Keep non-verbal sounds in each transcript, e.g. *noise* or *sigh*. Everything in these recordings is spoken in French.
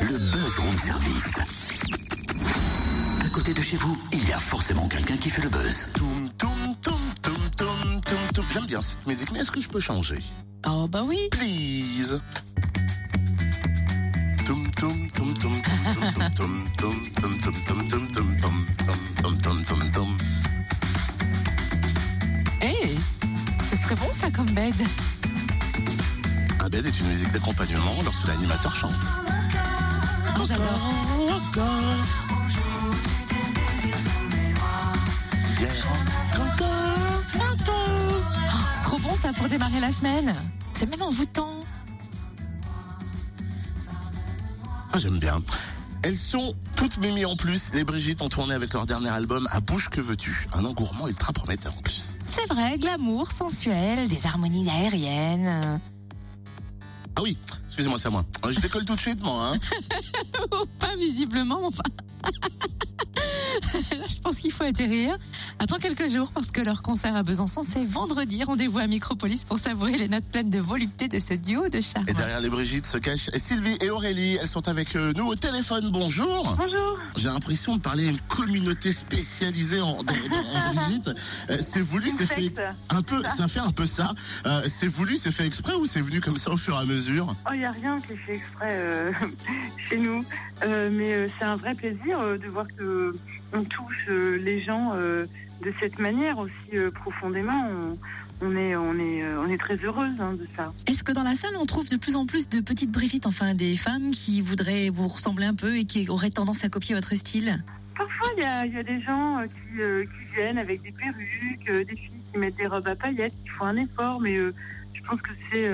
le buzz room service. À côté de chez vous, il y a forcément quelqu'un qui fait le buzz. Toum, toum, toum, toum, toum, toum, toum. J'aime bien cette musique, mais est-ce que je peux changer Oh bah oui. Please. Toum, toum, toum, toum, toum, toum, toum, toum, toum, toum, toum, toum, toum, toum, toum, toum, toum. Eh, ce serait bon ça comme bed. Un bed est une musique d'accompagnement lorsque l'animateur chante. Oh, j'adore. Oh, c'est trop bon ça pour démarrer la semaine. C'est même envoûtant. Ah, j'aime bien. Elles sont toutes mimi en plus. Les Brigitte ont tourné avec leur dernier album À bouche que veux-tu? Un engourement ultra prometteur en plus. C'est vrai, glamour, sensuel, des harmonies aériennes. Ah oui, excusez-moi, c'est à moi. Euh, Je décolle tout de suite, moi. Hein. Oh, *laughs* pas visiblement, enfin. *laughs* *laughs* Là, je pense qu'il faut atterrir. Attends quelques jours parce que leur concert à Besançon, c'est vendredi. Rendez-vous à Micropolis pour savourer les notes pleines de volupté de ce duo de charme. Et derrière les Brigitte se cachent Sylvie et Aurélie. Elles sont avec euh, nous au téléphone. Bonjour. Bonjour. J'ai l'impression de parler à une communauté spécialisée en, dans- dans- en *laughs* Brigitte. Euh, C'est voulu, c'est fait un peu, ça fait un peu ça. Euh, c'est voulu, c'est fait exprès ou c'est venu comme ça au fur et à mesure? Oh, il n'y a rien qui est fait exprès euh, *laughs* chez nous. Euh, mais euh, c'est un vrai plaisir euh, de voir que on touche euh, les gens euh, de cette manière aussi euh, profondément. On, on est, on est, on est très heureuse hein, de ça. Est-ce que dans la salle, on trouve de plus en plus de petites Brigitte, enfin des femmes qui voudraient vous ressembler un peu et qui auraient tendance à copier votre style? Parfois, il y a, il y a des gens qui, euh, qui viennent avec des perruques, euh, des filles qui mettent des robes à paillettes, qui font un effort, mais euh, je pense que c'est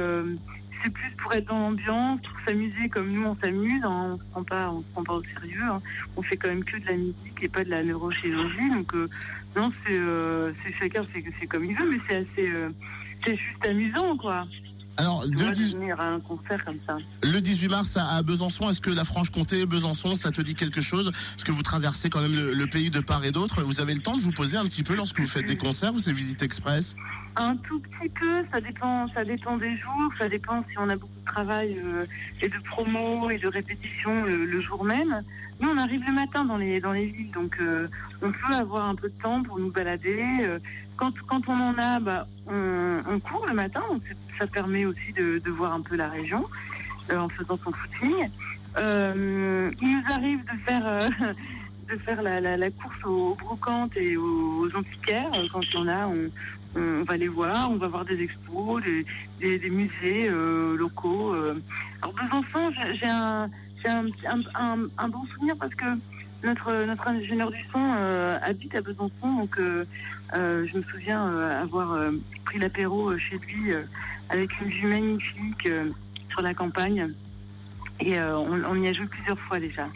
c'est plus pour être dans l'ambiance, pour s'amuser comme nous on s'amuse. hein. on se prend pas, on se prend pas au sérieux. hein. On fait quand même que de la musique et pas de la neurochirurgie. Donc euh, non, c'est euh, c'est chacun, c'est comme il veut, mais c'est assez, euh, c'est juste amusant quoi. Alors, Tu le, vois, de dix- venir à un concert comme ça. le 18 mars à, Besançon, est-ce que la Franche-Comté, Besançon, ça te dit quelque chose? Est-ce que vous traversez quand même le, le pays de part et d'autre Vous avez le temps de vous poser un petit peu lorsque vous faites des concerts ou c'est visite express? Un tout petit peu, ça dépend, ça dépend des jours, ça dépend si on a beaucoup de travail euh, et de promos et de répétitions le, jour même. Nous, on arrive le matin dans les dans les villes, donc euh, on peut avoir un peu de temps pour nous balader. Euh, Quand quand on en a, bah, on, court le matin, donc ça permet aussi de, de voir un peu la région en faisant son footing. Il nous arrive de faire de faire la, course aux brocantes et aux, antiquaires Euh, quand il y en a. On, va les voir, on va voir des expos, des, musées euh, locaux. euh. Alors Besançon, j'ai un, un, un, un, bon souvenir parce que notre, notre ingénieur du son habite à Besançon, donc je me souviens avoir pris l'apéro chez lui avec une vue magnifique sur la campagne. Et on y a joué plusieurs fois déjà.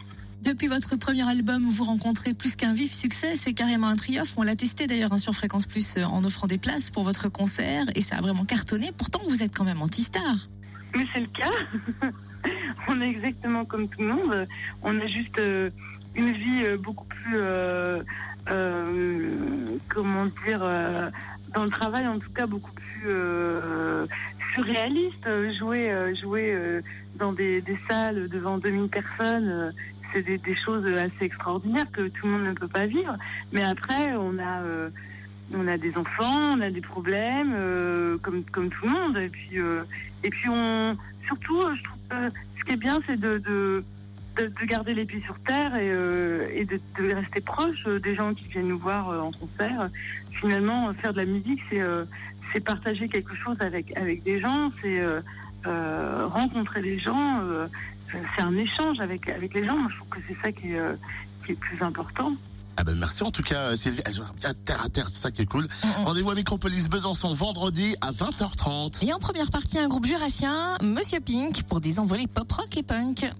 Depuis votre premier album, vous rencontrez plus qu'un vif succès, c'est carrément un triomphe. On l'a testé d'ailleurs hein, sur Fréquence Plus euh, en offrant des places pour votre concert et ça a vraiment cartonné. Pourtant, vous êtes quand même anti-star. Mais c'est le cas. *laughs* on est exactement comme tout le monde. On a juste euh, une vie euh, beaucoup plus, comment dire, dans le travail en tout cas beaucoup plus surréaliste. Jouer, jouer dans des, des salles devant 2000 personnes. C'est des, choses assez extraordinaires que tout le monde ne peut pas vivre. Mais après, on a, euh, on a des enfants, on a des problèmes, euh, comme, comme tout le monde. Et puis, euh, et puis on, surtout, je trouve ce qui est bien, c'est de, de, de, de garder les pieds sur terre et, et de, de rester proche des gens qui viennent nous voir en concert. Finalement, faire de la musique, c'est c'est partager quelque chose avec, avec des gens, c'est euh, euh, rencontrer des gens, euh, c'est un échange avec, avec les gens. Moi, je trouve que c'est ça qui est, euh, qui est le plus important. Ah ben merci en tout cas Sylvie. Elles sont bien terre à terre, c'est ça qui est cool. Mm. Rendez-vous à Micropolis Besançon vendredi à 20h30. Et en première partie, un groupe jurassien, Monsieur Pink, pour des envolées pop rock et punk.